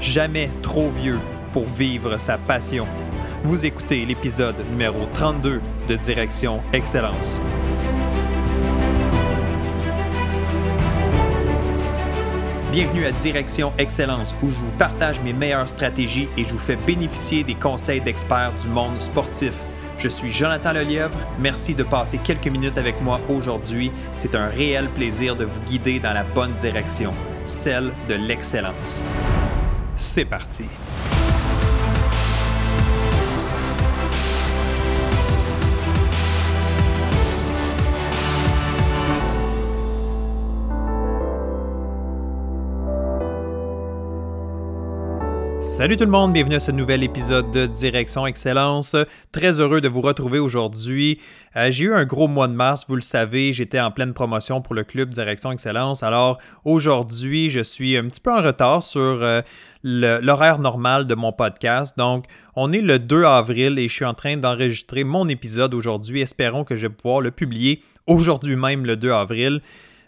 Jamais trop vieux pour vivre sa passion. Vous écoutez l'épisode numéro 32 de Direction Excellence. Bienvenue à Direction Excellence où je vous partage mes meilleures stratégies et je vous fais bénéficier des conseils d'experts du monde sportif. Je suis Jonathan Lelièvre. Merci de passer quelques minutes avec moi aujourd'hui. C'est un réel plaisir de vous guider dans la bonne direction, celle de l'excellence. C'est parti. Salut tout le monde, bienvenue à ce nouvel épisode de Direction Excellence. Très heureux de vous retrouver aujourd'hui. Euh, j'ai eu un gros mois de mars, vous le savez, j'étais en pleine promotion pour le club Direction Excellence. Alors aujourd'hui, je suis un petit peu en retard sur euh, l'horaire normal de mon podcast. Donc, on est le 2 avril et je suis en train d'enregistrer mon épisode aujourd'hui. Espérons que je vais pouvoir le publier aujourd'hui même, le 2 avril.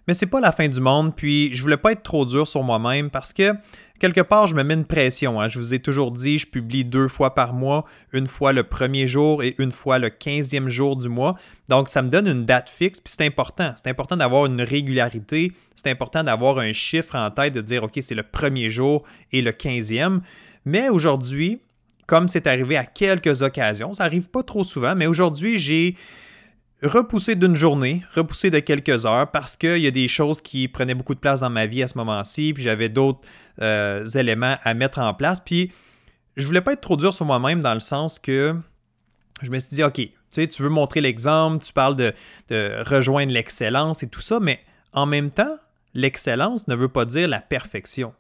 Mais c'est pas la fin du monde, puis je voulais pas être trop dur sur moi-même parce que quelque part, je me mets une pression. Hein. Je vous ai toujours dit, je publie deux fois par mois, une fois le premier jour et une fois le quinzième jour du mois. Donc, ça me donne une date fixe, puis c'est important. C'est important d'avoir une régularité. C'est important d'avoir un chiffre en tête, de dire, OK, c'est le premier jour et le quinzième. Mais aujourd'hui, comme c'est arrivé à quelques occasions, ça arrive pas trop souvent, mais aujourd'hui, j'ai repoussé d'une journée, repoussé de quelques heures parce qu'il y a des choses qui prenaient beaucoup de place dans ma vie à ce moment-ci, puis j'avais d'autres euh, éléments à mettre en place. Puis je voulais pas être trop dur sur moi-même dans le sens que je me suis dit, OK, tu sais, tu veux montrer l'exemple, tu parles de, de rejoindre l'excellence et tout ça, mais en même temps, l'excellence ne veut pas dire la perfection.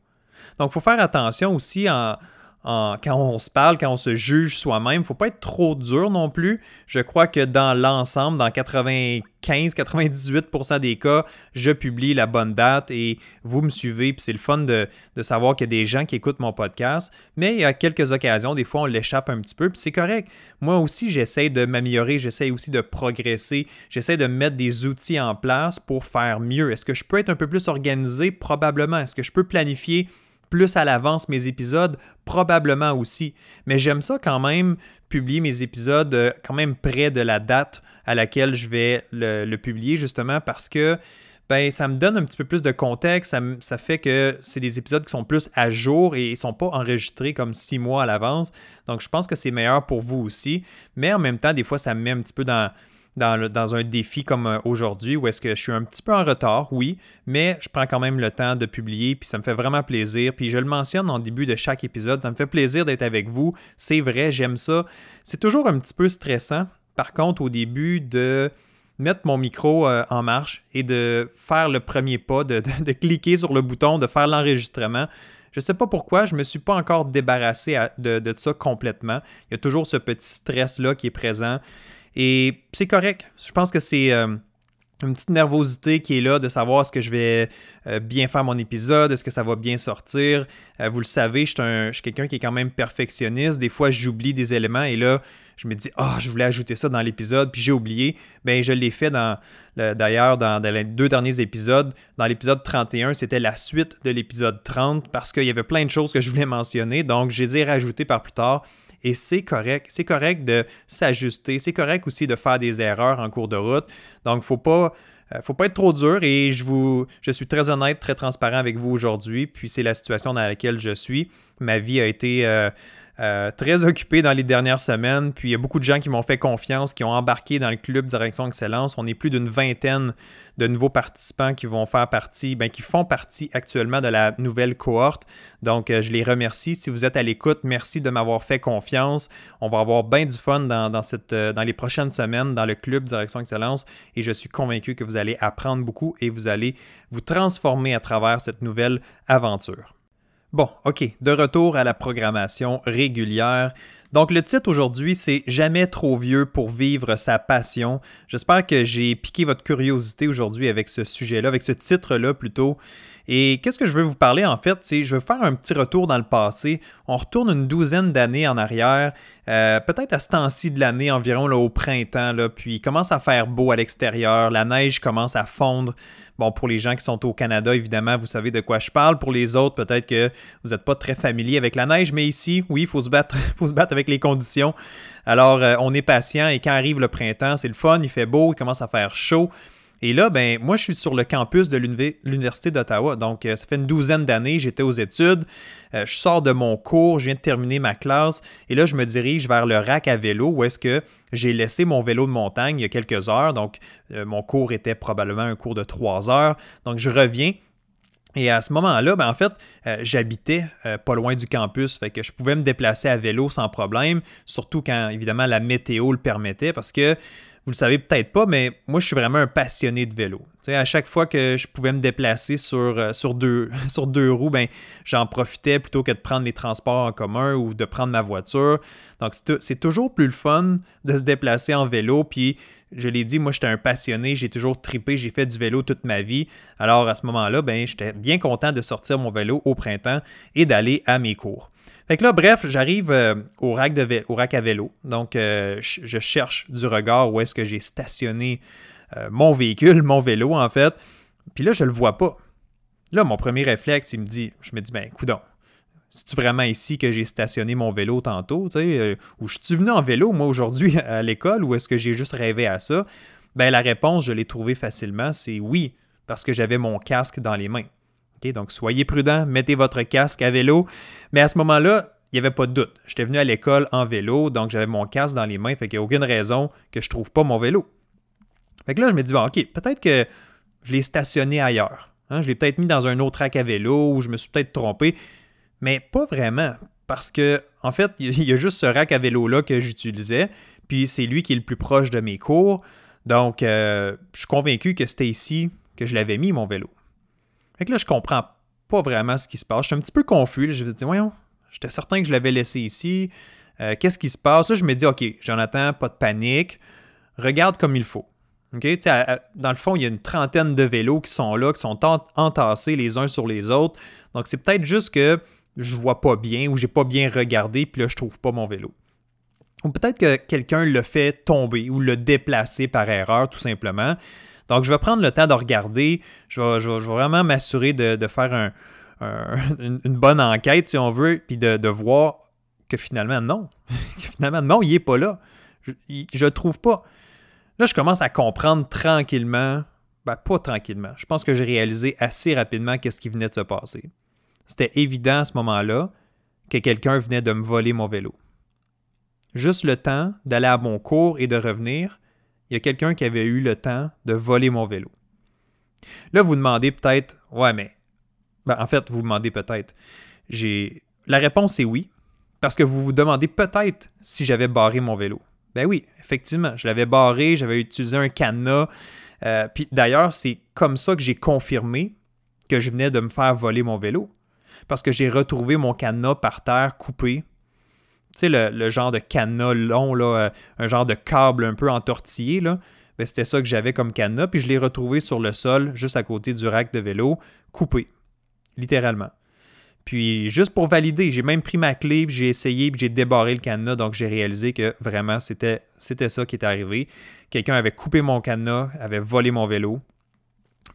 Donc, il faut faire attention aussi en, quand on se parle, quand on se juge soi-même. Faut pas être trop dur non plus. Je crois que dans l'ensemble, dans 95-98% des cas, je publie la bonne date et vous me suivez. Puis c'est le fun de, savoir qu'il y a des gens qui écoutent mon podcast. Mais il y a quelques occasions, des fois, on l'échappe un petit peu. Puis c'est correct. Moi aussi, j'essaie de m'améliorer. J'essaie aussi de progresser. J'essaie de mettre des outils en place pour faire mieux. Est-ce que je peux être un peu plus organisé? Probablement. Est-ce que je peux planifier plus à l'avance mes épisodes, probablement aussi. Mais j'aime ça quand même, publier mes épisodes euh, quand même près de la date à laquelle je vais le, publier, justement parce que ben, ça me donne un petit peu plus de contexte. Ça, fait que c'est des épisodes qui sont plus à jour et ils ne sont pas enregistrés comme six mois à l'avance. Donc, je pense que c'est meilleur pour vous aussi. Mais en même temps, des fois, ça me met un petit peu dans, dans, un défi comme euh, aujourd'hui où est-ce que je suis un petit peu en retard, oui, mais je prends quand même le temps de publier, puis ça me fait vraiment plaisir. Puis je le mentionne en début de chaque épisode, ça me fait plaisir d'être avec vous. C'est vrai, j'aime ça. C'est toujours un petit peu stressant, par contre, au début de mettre mon micro euh, en marche et de faire le premier pas, de, cliquer sur le bouton, de faire l'enregistrement. Je ne sais pas pourquoi, je ne me suis pas encore débarrassé de, de, ça complètement. Il y a toujours ce petit stress-là qui est présent. Et c'est correct. Je pense que c'est euh, une petite nervosité qui est là de savoir est-ce que je vais euh, bien faire mon épisode, est-ce que ça va bien sortir. Euh, vous le savez, je suis, quelqu'un qui est quand même perfectionniste. Des fois, j'oublie des éléments et là, je me dis, ah, je voulais ajouter ça dans l'épisode, puis j'ai oublié. Bien, je l'ai fait dans, d'ailleurs dans, dans, les deux derniers épisodes. Dans l'épisode 31, c'était la suite de l'épisode 30 parce qu'il y avait plein de choses que je voulais mentionner. Donc, je les ai rajoutées par plus tard. Et c'est correct. C'est correct de s'ajuster. C'est correct aussi de faire des erreurs en cours de route. Donc, faut pas. Euh, faut pas être trop dur et je vous je suis très honnête, très transparent avec vous aujourd'hui. Puis c'est la situation dans laquelle je suis. Ma vie a été euh, euh, très occupé dans les dernières semaines. Puis il y a beaucoup de gens qui m'ont fait confiance, qui ont embarqué dans le club Direction Excellence. On est plus d'une vingtaine de nouveaux participants qui vont faire partie, ben, qui font partie actuellement de la nouvelle cohorte. Donc, euh, je les remercie. Si vous êtes à l'écoute, merci de m'avoir fait confiance. On va avoir bien du fun dans, euh, dans les prochaines semaines dans le club Direction Excellence et je suis convaincu que vous allez apprendre beaucoup et vous allez vous transformer à travers cette nouvelle aventure. Bon, OK, de retour à la programmation régulière. Donc le titre aujourd'hui, c'est Jamais trop vieux pour vivre sa passion. J'espère que j'ai piqué votre curiosité aujourd'hui avec ce sujet-là, avec ce titre-là plutôt. Et qu'est-ce que je veux vous parler en fait, c'est je veux faire un petit retour dans le passé. On retourne une douzaine d'années en arrière, euh, peut-être à ce temps-ci de l'année environ là, au printemps, là, puis il commence à faire beau à l'extérieur, la neige commence à fondre. Bon, pour les gens qui sont au Canada, évidemment, vous savez de quoi je parle. Pour les autres, peut-être que vous n'êtes pas très familier avec la neige, mais ici, oui, il faut se battre, faut se avec les conditions. Alors, euh, on est patient et quand arrive le printemps, c'est le fun, il fait beau, il commence à faire chaud. Et là, ben, moi, je suis sur le campus de l'Université d'Ottawa. Donc, euh, ça fait une douzaine d'années, j'étais aux études. Euh, je sors de mon cours, je viens de terminer ma classe. Et là, je me dirige vers le rack à vélo où est-ce que j'ai laissé mon vélo de montagne il y a quelques heures. Donc, euh, mon cours était probablement un cours de trois heures. Donc, je reviens. Et à ce moment-là, ben en fait, j'habitais pas loin du campus, fait que je pouvais me déplacer à vélo sans problème, surtout quand évidemment la météo le permettait, parce que vous le savez peut-être pas, mais moi, je suis vraiment un passionné de vélo. à chaque fois que je pouvais me déplacer sur, euh, deux roues, ben, j'en profitais plutôt que de prendre les transports en commun ou de prendre ma voiture. Donc, c'est toujours plus le fun de se déplacer en vélo. Puis, je l'ai dit, moi, j'étais un passionné, j'ai toujours tripé, j'ai fait du vélo toute ma vie. Alors, à ce moment-là, ben, j'étais bien content de sortir mon vélo au printemps et d'aller à mes cours. Fait là, bref, j'arrive euh, au, rack de au rack à vélo. Donc, euh, je cherche du regard où est-ce que j'ai stationné euh, mon véhicule, mon vélo, en fait. Puis là, je le vois pas. Là, mon premier réflexe, il me dit, je me dis, ben, coudon, c'est-tu vraiment ici que j'ai stationné mon vélo tantôt, tu sais, ou je suis venu en vélo, moi, aujourd'hui, à l'école, ou est-ce que j'ai juste rêvé à ça? Ben, la réponse, je l'ai trouvée facilement, c'est oui, parce que j'avais mon casque dans les mains donc, soyez prudents, mettez votre casque à vélo. Mais à ce moment-là, il n'y avait pas de doute. J'étais venu à l'école en vélo, donc j'avais mon casque dans les mains, fait qu'il n'y a aucune raison que je ne trouve pas mon vélo. Fait que là, je me dis, bon, OK, peut-être que je l'ai stationné ailleurs. Hein. Je l'ai peut-être mis dans un autre rack à vélo ou je me suis peut-être trompé. Mais pas vraiment. Parce que, en fait, il y a juste ce rack à vélo-là que j'utilisais. Puis c'est lui qui est le plus proche de mes cours. Donc, euh, je suis convaincu que c'était ici que je l'avais mis, mon vélo. Fait que là, je comprends pas vraiment ce qui se passe. Je suis un petit peu confus. Je me dis, voyons, j'étais certain que je l'avais laissé ici. Euh, qu'est-ce qui se passe? Là, je me dis, OK, Jonathan, pas de panique. Regarde comme il faut. OK? dans le fond, il y a une trentaine de vélos qui sont là, qui sont entassés les uns sur les autres. Donc, c'est peut-être juste que je vois pas bien ou j'ai pas bien regardé, puis là, je trouve pas mon vélo. Ou peut-être que quelqu'un l'a fait tomber ou l'a déplacé par erreur, tout simplement. Donc, je vais prendre le temps de regarder. Je vais, vraiment m'assurer de, faire une, bonne enquête, si on veut, puis de, voir que finalement, non. finalement, non, il n'est pas là. Je ne trouve pas. Là, je commence à comprendre tranquillement. Ben, pas tranquillement. Je pense que j'ai réalisé assez rapidement qu'est-ce qui venait de se passer. C'était évident à ce moment-là que quelqu'un venait de me voler mon vélo. Juste le temps d'aller à mon cours et de revenir, il y a quelqu'un qui avait eu le temps de voler mon vélo. Là, vous demandez peut-être, ouais, mais. Ben, en fait, vous demandez peut-être. J'ai. La réponse est oui, parce que vous vous demandez peut-être si j'avais barré mon vélo. Ben oui, effectivement, je l'avais barré, j'avais utilisé un cadenas. Euh, puis d'ailleurs, c'est comme ça que j'ai confirmé que je venais de me faire voler mon vélo. Parce que j'ai retrouvé mon cadenas par terre coupé sais, le, genre de cadenas long, là, euh, un genre de câble un peu entortillé, là. Ben, c'était ça que j'avais comme cadenas, puis je l'ai retrouvé sur le sol, juste à côté du rack de vélo, coupé, littéralement. Puis juste pour valider, j'ai même pris ma clé, puis j'ai essayé, puis j'ai débarré le cadenas, donc j'ai réalisé que vraiment c'était, c'était ça qui était arrivé. Quelqu'un avait coupé mon cadenas, avait volé mon vélo.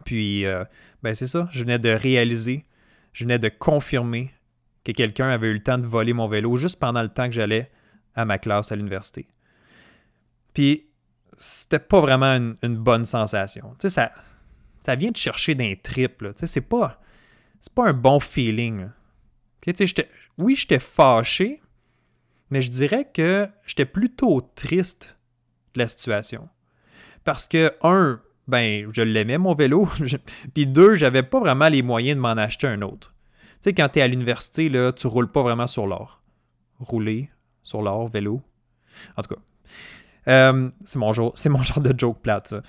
Puis, euh, ben c'est ça, je venais de réaliser, je venais de confirmer que quelqu'un avait eu le temps de voler mon vélo juste pendant le temps que j'allais à ma classe à l'université. Puis, c'était pas vraiment une, bonne sensation. Tu sais, ça, ça vient de chercher d'un trip. Tu sais, c'est pas, c'est pas un bon feeling. Tu sais, oui, j'étais fâché, mais je dirais que j'étais plutôt triste de la situation. Parce que, un, ben, je l'aimais mon vélo, puis deux, j'avais pas vraiment les moyens de m'en acheter un autre. Tu sais, quand tu es à l'université, là, tu roules pas vraiment sur l'or. Rouler sur l'or, vélo. En tout cas, euh, c'est mon, genre, mon genre de joke plate, ça.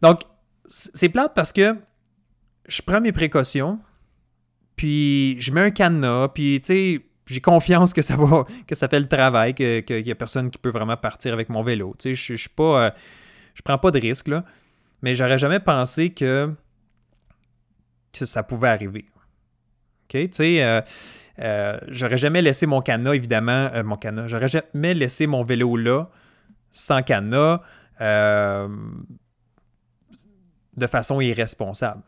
Donc, c'est plate parce que je prends mes précautions, puis je mets un cadenas, puis tu sais, j'ai confiance que ça va, que ça fait le travail, qu'il que, n'y a personne qui peut vraiment partir avec mon vélo. Tu sais, je, je. Euh, prends pas de risque, là. Mais j'aurais jamais pensé que que ça pouvait arriver. OK? Tu sais, euh, euh, j'aurais jamais laissé mon canot, évidemment, euh, mon canot, j'aurais jamais laissé mon vélo là, sans canot, de façon irresponsable.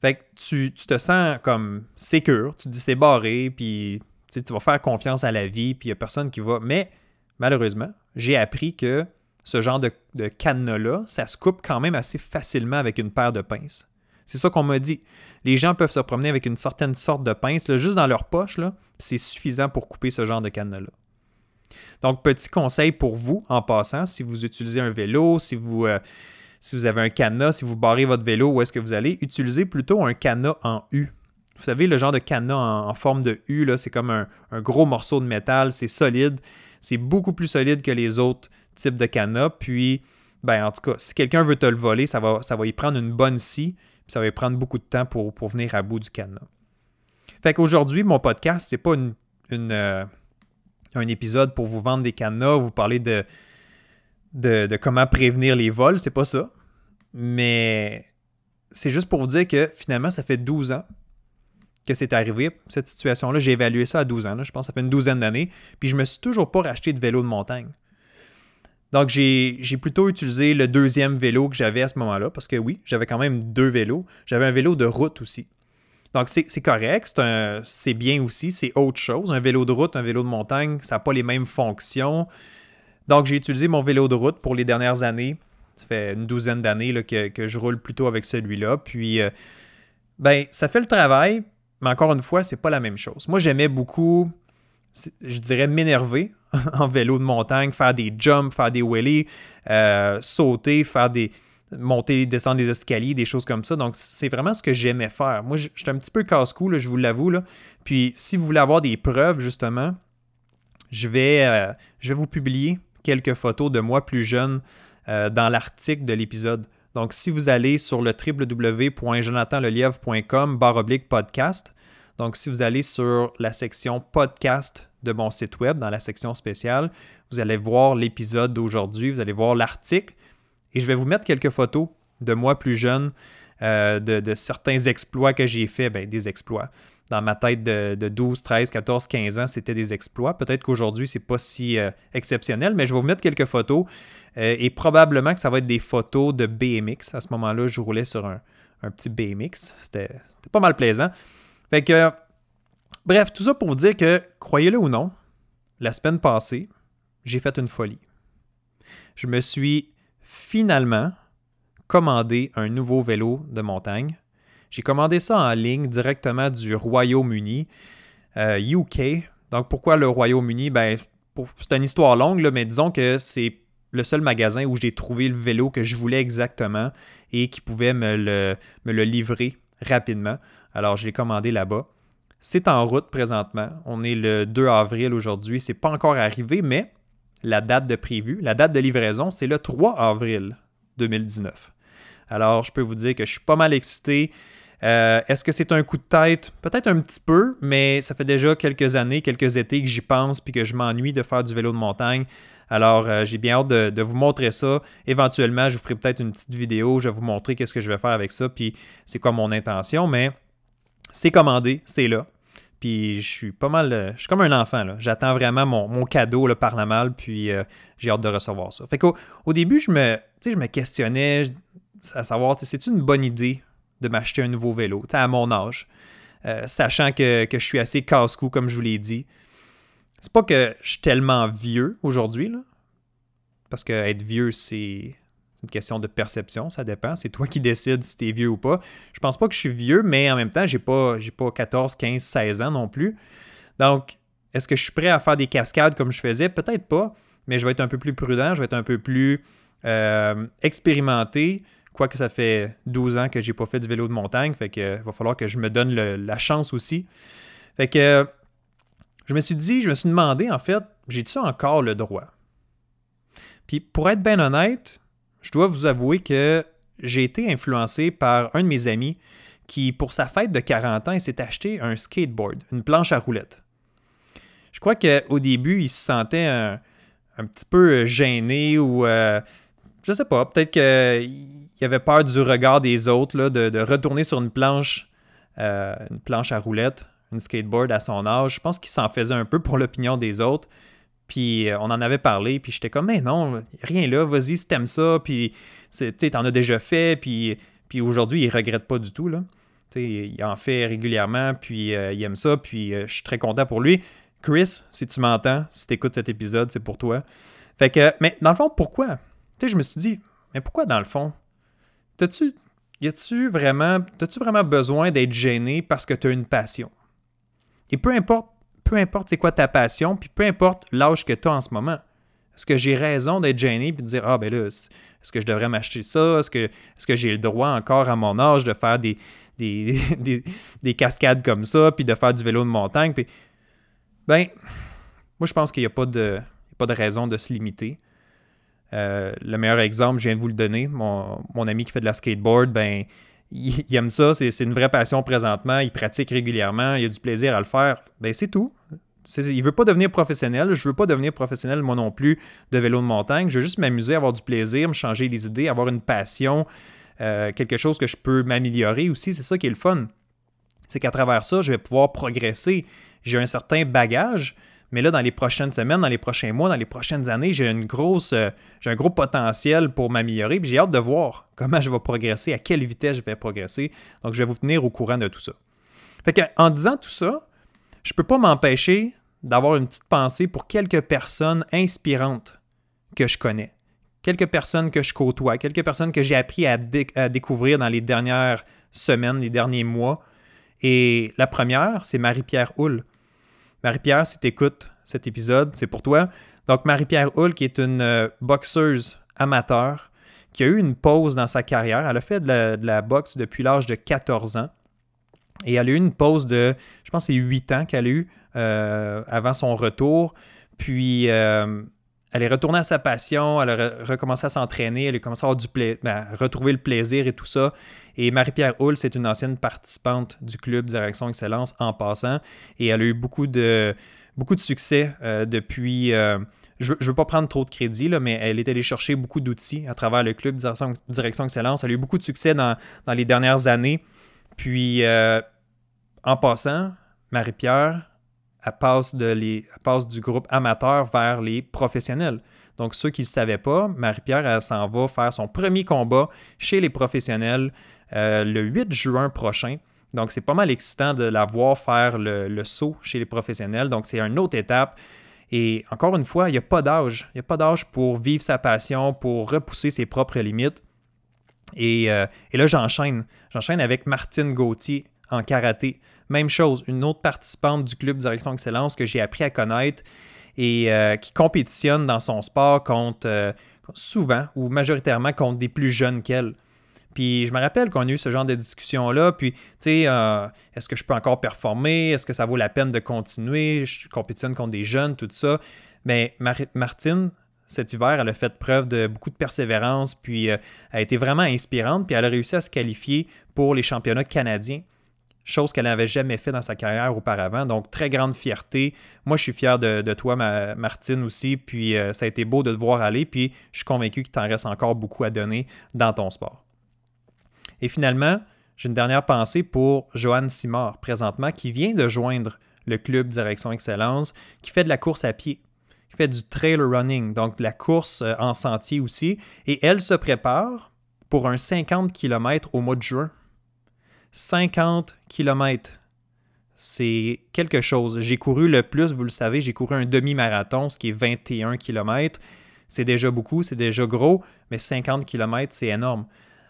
Fait que tu, te sens comme sécure, tu te dis c'est barré, puis tu vas faire confiance à la vie, puis il n'y a personne qui va. Mais malheureusement, j'ai appris que ce genre de, de cadenas-là, ça se coupe quand même assez facilement avec une paire de pinces. C'est ça qu'on m'a dit. Les gens peuvent se promener avec une certaine sorte de pince, juste dans leur poche, c'est suffisant pour couper ce genre de cadenas-là. Donc, petit conseil pour vous, en passant, si vous utilisez un vélo, si vous, euh, avez un cadenas, si vous barrez votre vélo, où est-ce que vous allez, utilisez plutôt un cadenas en U. Vous savez, le genre de cadenas en, forme de U, c'est comme un, gros morceau de métal, c'est solide. C'est beaucoup plus solide que les autres types de cadenas. Puis, ben, en tout cas, si quelqu'un veut te le voler, ça va, ça va y prendre une bonne scie, ça va prendre beaucoup de temps pour, pour venir à bout du cadenas. Fait qu'aujourd'hui, mon podcast, c'est pas une, euh, un épisode pour vous vendre des cadenas, vous parler de, de, comment prévenir les vols, c'est pas ça. Mais c'est juste pour vous dire que finalement, ça fait 12 ans que c'est arrivé, cette situation-là. J'ai évalué ça à 12 ans, je pense que ça fait une douzaine d'années. Puis je me suis toujours pas racheté de vélo de montagne. Donc j'ai plutôt utilisé le deuxième vélo que j'avais à ce moment-là, parce que oui, j'avais quand même deux vélos. J'avais un vélo de route aussi. Donc c'est correct, c'est bien aussi, c'est autre chose. Un vélo de route, un vélo de montagne, ça n'a pas les mêmes fonctions. Donc, j'ai utilisé mon vélo de route pour les dernières années. Ça fait une douzaine d'années que, je roule plutôt avec celui-là. Puis, euh, ben, ça fait le travail, mais encore une fois, c'est pas la même chose. Moi, j'aimais beaucoup, je dirais, m'énerver en vélo de montagne, faire des jumps, faire des wheelies, euh, sauter, faire des monter, descendre des escaliers, des choses comme ça. Donc, c'est vraiment ce que j'aimais faire. Moi, j'étais un petit peu casse-cou, je vous l'avoue. Puis, si vous voulez avoir des preuves, justement, je vais, euh, je vous publier quelques photos de moi plus jeune euh, dans l'article de l'épisode. Donc, si vous allez sur le www.jonathanlelièvre.com oblique podcast, donc si vous allez sur la section podcast de mon site web, dans la section spéciale, vous allez voir l'épisode d'aujourd'hui, vous allez voir l'article et je vais vous mettre quelques photos de moi plus jeune, euh, de, certains exploits que j'ai faits, ben, des exploits dans ma tête de, 12, 13, 14, 15 ans, c'était des exploits. Peut-être qu'aujourd'hui, c'est pas si euh, exceptionnel, mais je vais vous mettre quelques photos. Euh, et probablement que ça va être des photos de BMX. À ce moment-là, je roulais sur un, petit BMX. C'était pas mal plaisant. Fait que, bref, tout ça pour vous dire que, croyez-le ou non, la semaine passée, j'ai fait une folie. Je me suis finalement commandé un nouveau vélo de montagne j'ai commandé ça en ligne directement du Royaume-Uni, UK. Euh, Donc pourquoi le Royaume-Uni? Ben, c'est une histoire longue, mais disons que c'est le seul magasin où j'ai trouvé le vélo que je voulais exactement et qui pouvait me le, me le livrer rapidement. Alors je l'ai commandé là-bas. C'est en route présentement. On est le 2 avril aujourd'hui. C'est pas encore arrivé, mais la date de prévu, la date de livraison, c'est le 3 avril 2019. Alors, je peux vous dire que je suis pas mal excité. Euh, est-ce que c'est un coup de tête? Peut-être un petit peu, mais ça fait déjà quelques années, quelques étés que j'y pense puis que je m'ennuie de faire du vélo de montagne. Alors, euh, j'ai bien hâte de, vous montrer ça. Éventuellement, je vous ferai peut-être une petite vidéo. Je vais vous montrer qu'est-ce que je vais faire avec ça, puis c'est quoi mon intention. Mais c'est commandé, c'est là. Puis je suis pas mal, euh, je suis comme un enfant. J'attends vraiment mon, cadeau là, par la malle, puis j'ai hâte de recevoir ça. Fait qu'au au début, je me, je me questionnais à savoir, c'est une bonne idée de m'acheter un nouveau vélo, à mon âge. Euh, sachant que, je suis assez casse-cou, comme je vous l'ai dit. C'est pas que je suis tellement vieux aujourd'hui, parce que être vieux, c'est une question de perception, ça dépend. C'est toi qui décides si tu es vieux ou pas. Je pense pas que je suis vieux, mais en même temps, j'ai pas, pas 14, 15, 16 ans non plus. Donc, est-ce que je suis prêt à faire des cascades comme je faisais? Peut-être pas, mais je vais être un peu plus prudent, je vais être un peu plus euh, expérimenté Quoique ça fait 12 ans que j'ai pas fait de vélo de montagne, fait que va falloir que je me donne la chance aussi. Fait que je me suis dit, je me suis demandé en fait, j'ai-tu encore le droit? Puis pour être bien honnête, je dois vous avouer que j'ai été influencé par un de mes amis qui, pour sa fête de 40 ans, s'est acheté un skateboard, une planche à roulettes. Je crois qu'au début, il se sentait un, petit peu gêné ou euh, je sais pas, peut-être qu'il avait peur du regard des autres, de, retourner sur une planche, euh, une planche à roulettes, une skateboard à son âge. Je pense qu'il s'en faisait un peu pour l'opinion des autres. Puis euh, on en avait parlé, puis j'étais comme, mais non, rien là, vas-y si t'aimes ça, puis t'en as déjà fait, puis, puis aujourd'hui, il regrette pas du tout, là. il en fait régulièrement, puis euh, il aime ça, puis je suis très content pour lui. Chris, si tu m'entends, si tu écoutes cet épisode, c'est pour toi. Fait que, mais dans le fond, pourquoi? Je me suis dit, mais pourquoi dans le fond? T'as-tu, y a-tu vraiment, t'as-tu vraiment besoin d'être gêné parce que tu as une passion? Et peu importe, peu importe c'est quoi ta passion, puis peu importe l'âge que tu as en ce moment. Est-ce que j'ai raison d'être gêné et de dire, ah ben là, est-ce que je devrais m'acheter ça? Est-ce que, est-ce que j'ai le droit encore à mon âge de faire des, des, des, cascades comme ça, puis de faire du vélo de montagne? Puis, ben, moi je pense qu'il n'y a pas de, pas de raison de se limiter. Euh, le meilleur exemple, je viens de vous le donner. Mon, ami qui fait de la skateboard, ben, il, aime ça, c'est une vraie passion présentement, il pratique régulièrement, il a du plaisir à le faire. Ben, c'est tout. Il veut pas devenir professionnel, je veux pas devenir professionnel moi non plus de vélo de montagne. Je veux juste m'amuser, avoir du plaisir, me changer les idées, avoir une passion, euh, quelque chose que je peux m'améliorer aussi. C'est ça qui est le fun. C'est qu'à travers ça, je vais pouvoir progresser. J'ai un certain bagage, mais là, dans les prochaines semaines, dans les prochains mois, dans les prochaines années, j'ai une grosse, euh, j'ai un gros potentiel pour m'améliorer. J'ai hâte de voir comment je vais progresser, à quelle vitesse je vais progresser. Donc, je vais vous tenir au courant de tout ça. Fait en disant tout ça, je ne peux pas m'empêcher d'avoir une petite pensée pour quelques personnes inspirantes que je connais. Quelques personnes que je côtoie, quelques personnes que j'ai appris à, à découvrir dans les dernières semaines, les derniers mois. Et la première, c'est Marie-Pierre Houle. Marie-Pierre, si tu écoutes cet épisode, c'est pour toi. Donc, Marie-Pierre Hull, qui est une euh, boxeuse amateur, qui a eu une pause dans sa carrière. Elle a fait de la, boxe depuis l'âge de 14 ans. Et elle a eu une pause de, je pense, c'est 8 ans qu'elle a eu euh, avant son retour. Puis, euh, elle est retournée à sa passion, elle a recommencé à s'entraîner, elle a commencé à avoir du ben, retrouver le plaisir et tout ça. Et Marie-Pierre Hull, c'est une ancienne participante du club Direction Excellence en passant. Et elle a eu beaucoup de, beaucoup de succès euh, depuis. Euh, je ne veux pas prendre trop de crédit, là, mais elle est allée chercher beaucoup d'outils à travers le club Direction, Excellence. Elle a eu beaucoup de succès dans, les dernières années. Puis, euh, en passant, Marie-Pierre, elle passe, du groupe amateur vers les professionnels. Donc, ceux qui ne le savaient pas, Marie-Pierre, elle s'en va faire son premier combat chez les professionnels euh, le 8 juin prochain. Donc, c'est pas mal excitant de la voir faire le, saut chez les professionnels. Donc, c'est une autre étape. Et encore une fois, il n'y a pas d'âge. Il n'y a pas d'âge pour vivre sa passion, pour repousser ses propres limites. Et, euh, et là, j'enchaîne. J'enchaîne avec Martine Gauthier en karaté. Même chose, une autre participante du club Direction Excellence que j'ai appris à connaître et euh, qui compétitionne dans son sport contre, euh, souvent ou majoritairement contre des plus jeunes qu'elle. Puis je me rappelle qu'on a eu ce genre de discussion-là. Puis, tu sais, euh, est-ce que je peux encore performer? Est-ce que ça vaut la peine de continuer? Je compétitionne contre des jeunes, tout ça. Mais Martine, cet hiver, elle a fait preuve de beaucoup de persévérance, puis elle a été vraiment inspirante, puis elle a réussi à se qualifier pour les championnats canadiens chose qu'elle n'avait jamais fait dans sa carrière auparavant. Donc, très grande fierté. Moi, je suis fier de, toi, Martine, aussi. Puis, euh, ça a été beau de te voir aller. Puis, je suis convaincu qu'il t'en reste encore beaucoup à donner dans ton sport. Et finalement, j'ai une dernière pensée pour Joanne Simard, présentement, qui vient de joindre le club Direction Excellence, qui fait de la course à pied, qui fait du trail running, donc de la course euh, en sentier aussi. Et elle se prépare pour un 50 km au mois de juin 50 km. C'est quelque chose. J'ai couru le plus, vous le savez, j'ai couru un demi-marathon, ce qui est 21 km. C'est déjà beaucoup, c'est déjà gros, mais 50 km, c'est énorme.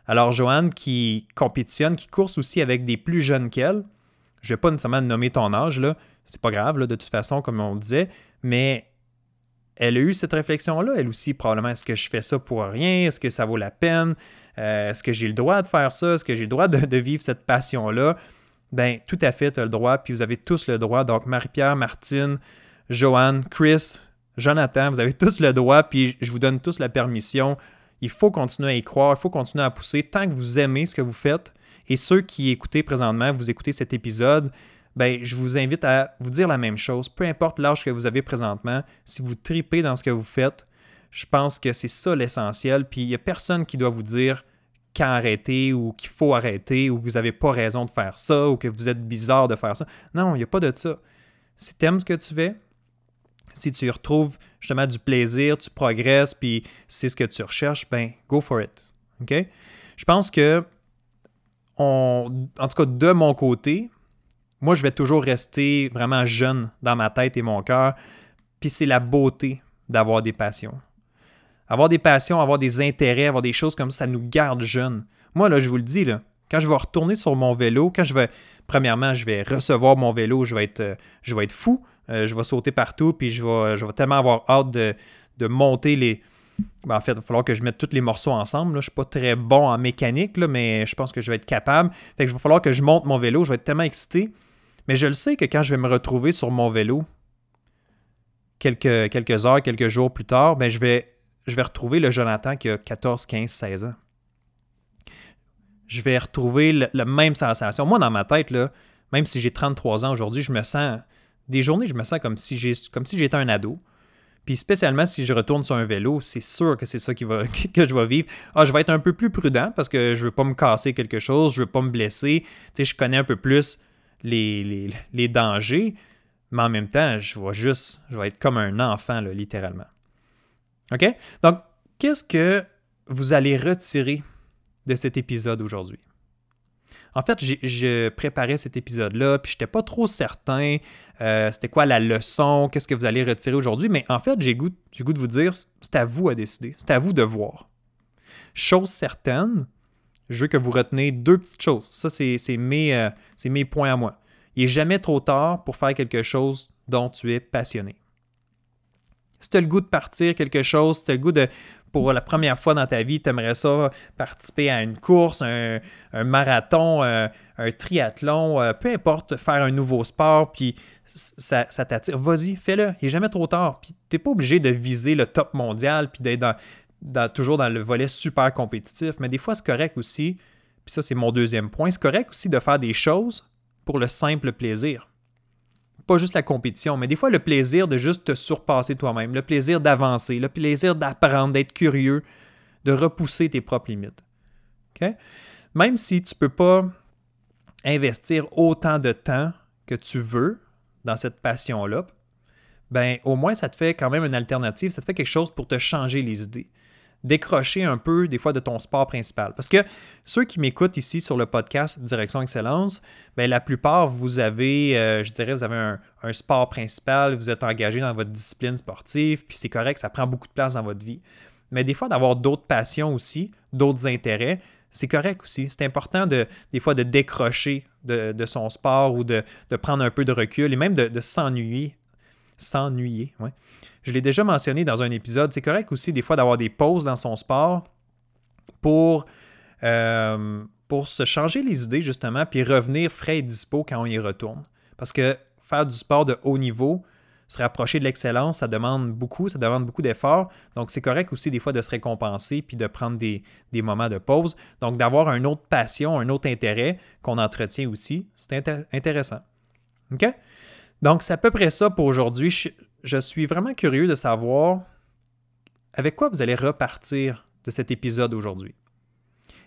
Alors, Joanne, qui compétitionne, qui course aussi avec des plus jeunes qu'elle, je ne vais pas nécessairement nommer ton âge, là, c'est pas grave, de toute façon, comme on disait, mais elle a eu cette réflexion-là, elle aussi, probablement, est-ce que je fais ça pour rien? Est-ce que ça vaut la peine? Euh, est-ce que j'ai le droit de faire ça? Est-ce que j'ai le droit de, vivre cette passion-là? Ben, tout à fait, tu as le droit, puis vous avez tous le droit. Donc, Marie-Pierre, Martine, Joanne, Chris, Jonathan, vous avez tous le droit, puis je vous donne tous la permission. Il faut continuer à y croire, il faut continuer à pousser tant que vous aimez ce que vous faites. Et ceux qui écoutez présentement, vous écoutez cet épisode, ben, je vous invite à vous dire la même chose. Peu importe l'âge que vous avez présentement, si vous tripez dans ce que vous faites, Je pense que c'est ça l'essentiel. Puis il n'y a personne qui doit vous dire quand arrêter ou qu'il faut arrêter ou que vous n'avez pas raison de faire ça ou que vous êtes bizarre de faire ça. Non, il n'y a pas de ça. Si tu aimes ce que tu fais, si tu y retrouves justement du plaisir, tu progresses, puis c'est ce que tu recherches, ben go for it. OK? Je pense que, on, en tout cas de mon côté, moi je vais toujours rester vraiment jeune dans ma tête et mon cœur, puis c'est la beauté d'avoir des passions. Avoir des passions, avoir des intérêts, avoir des choses comme ça, ça nous garde jeunes. Moi, là, je vous le dis, quand je vais retourner sur mon vélo, quand je vais, premièrement, je vais recevoir mon vélo, je vais être, euh, je vais être fou, euh, je vais sauter partout, puis je vais, je vais tellement avoir hâte de, monter les. Ben, en fait, il va falloir que je mette tous les morceaux ensemble. Je ne suis pas très bon en mécanique, mais je pense que je vais être capable. Fait que il va falloir que je monte mon vélo, je vais être tellement excité. Mais je le sais que quand je vais me retrouver sur mon vélo, quelques, quelques heures, quelques jours plus tard, ben, je vais je vais retrouver le Jonathan qui a 14, 15, 16 ans. Je vais retrouver la même sensation. Moi, dans ma tête, là, même si j'ai 33 ans aujourd'hui, je me sens. Des journées, je me sens comme si j'étais un ado. Puis spécialement si je retourne sur un vélo, c'est sûr que c'est ça qui va, que je vais vivre. Ah, je vais être un peu plus prudent parce que je ne veux pas me casser quelque chose, je ne veux pas me blesser. Tu je connais un peu plus les, dangers, mais en même temps, je vais juste, je vais être comme un enfant, littéralement. OK? Donc, qu'est-ce que vous allez retirer de cet épisode aujourd'hui? En fait, je préparais cet épisode-là, puis je n'étais pas trop certain euh, c'était quoi la leçon, qu'est-ce que vous allez retirer aujourd'hui, mais en fait, j'ai goût, goût de vous dire, c'est à vous à décider, c'est à vous de voir. Chose certaine, je veux que vous retenez deux petites choses. Ça, c'est mes, euh, mes points à moi. Il n'est jamais trop tard pour faire quelque chose dont tu es passionné si tu as le goût de partir quelque chose, si tu as le goût de, pour la première fois dans ta vie, tu aimerais ça participer à une course, un, marathon, un, triathlon, euh, peu importe, faire un nouveau sport, puis ça, t'attire, vas-y, fais-le. Il n'est jamais trop tard. Puis tu n'es pas obligé de viser le top mondial, puis d'être toujours dans le volet super compétitif, mais des fois, c'est correct aussi, puis ça, c'est mon deuxième point, c'est correct aussi de faire des choses pour le simple plaisir pas juste la compétition, mais des fois le plaisir de juste te surpasser toi-même, le plaisir d'avancer, le plaisir d'apprendre, d'être curieux, de repousser tes propres limites. Même si tu ne peux pas investir autant de temps que tu veux dans cette passion-là, ben au moins ça te fait quand même une alternative, ça te fait quelque chose pour te changer les idées décrocher un peu des fois de ton sport principal. Parce que ceux qui m'écoutent ici sur le podcast Direction Excellence, bien, la plupart, vous avez, euh, je dirais, vous avez un, sport principal, vous êtes engagé dans votre discipline sportive, puis c'est correct, ça prend beaucoup de place dans votre vie. Mais des fois, d'avoir d'autres passions aussi, d'autres intérêts, c'est correct aussi. C'est important de, des fois de décrocher de, son sport ou de, prendre un peu de recul et même de, s'ennuyer. S'ennuyer. Je l'ai déjà mentionné dans un épisode, c'est correct aussi des fois d'avoir des pauses dans son sport pour, euh, pour se changer les idées justement, puis revenir frais et dispo quand on y retourne. Parce que faire du sport de haut niveau, se rapprocher de l'excellence, ça demande beaucoup, ça demande beaucoup d'efforts. Donc, c'est correct aussi des fois de se récompenser puis de prendre des, des moments de pause. Donc, d'avoir une autre passion, un autre intérêt qu'on entretient aussi, c'est intéressant. OK? Donc, c'est à peu près ça pour aujourd'hui je suis vraiment curieux de savoir avec quoi vous allez repartir de cet épisode aujourd'hui.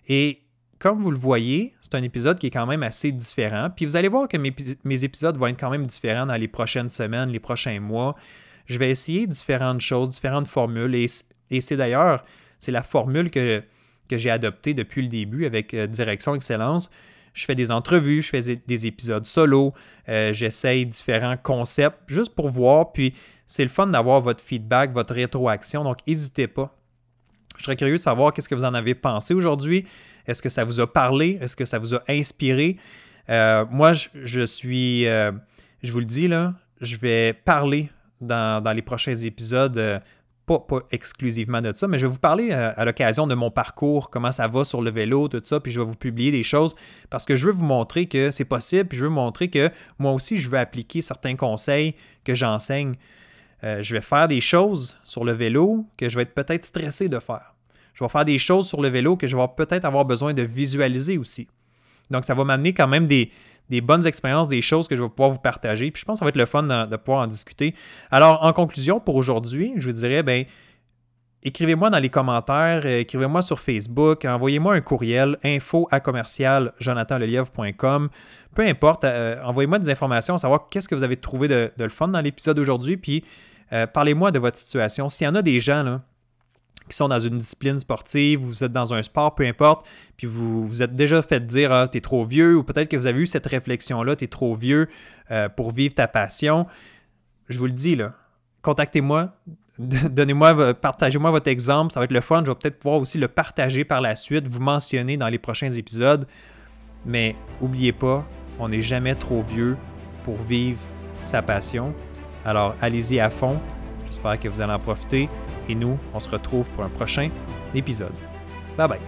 Et comme vous le voyez, c'est un épisode qui est quand même assez différent. Puis vous allez voir que mes, épisodes vont être quand même différents dans les prochaines semaines, les prochains mois. Je vais essayer différentes choses, différentes formules. Et, c'est d'ailleurs, c'est la formule que, que j'ai adoptée depuis le début avec euh, Direction Excellence je fais des entrevues, je fais des épisodes solo, euh, j'essaye différents concepts juste pour voir. Puis c'est le fun d'avoir votre feedback, votre rétroaction. Donc n'hésitez pas. Je serais curieux de savoir qu'est-ce que vous en avez pensé aujourd'hui. Est-ce que ça vous a parlé? Est-ce que ça vous a inspiré? Euh, moi, je, suis, euh, je vous le dis, là, je vais parler dans, les prochains épisodes pas, exclusivement de ça, mais je vais vous parler euh, à, l'occasion de mon parcours, comment ça va sur le vélo, tout ça, puis je vais vous publier des choses parce que je veux vous montrer que c'est possible, puis je veux vous montrer que moi aussi, je veux appliquer certains conseils que j'enseigne. Euh, je vais faire des choses sur le vélo que je vais être peut-être stressé de faire. Je vais faire des choses sur le vélo que je vais peut-être avoir besoin de visualiser aussi. Donc, ça va m'amener quand même des, des bonnes expériences, des choses que je vais pouvoir vous partager. Puis je pense que ça va être le fun de, pouvoir en discuter. Alors, en conclusion, pour aujourd'hui, je vous dirais, ben, écrivez-moi dans les commentaires, euh, écrivez-moi sur Facebook, envoyez-moi un courriel info à commercial Peu importe, euh, envoyez-moi des informations, savoir qu'est-ce que vous avez trouvé de, le fun dans l'épisode aujourd'hui, puis euh, parlez-moi de votre situation. S'il y en a des gens là, sont dans une discipline sportive, vous êtes dans un sport, peu importe, puis vous vous êtes déjà fait dire ah, t'es trop vieux, ou peut-être que vous avez eu cette réflexion-là, t'es trop vieux pour vivre ta passion. Je vous le dis, là, contactez-moi, donnez-moi, partagez-moi votre exemple, ça va être le fun. Je vais peut-être pouvoir aussi le partager par la suite, vous mentionner dans les prochains épisodes. Mais n'oubliez pas, on n'est jamais trop vieux pour vivre sa passion. Alors allez-y à fond. J'espère que vous allez en profiter. Et nous, on se retrouve pour un prochain épisode. Bye bye.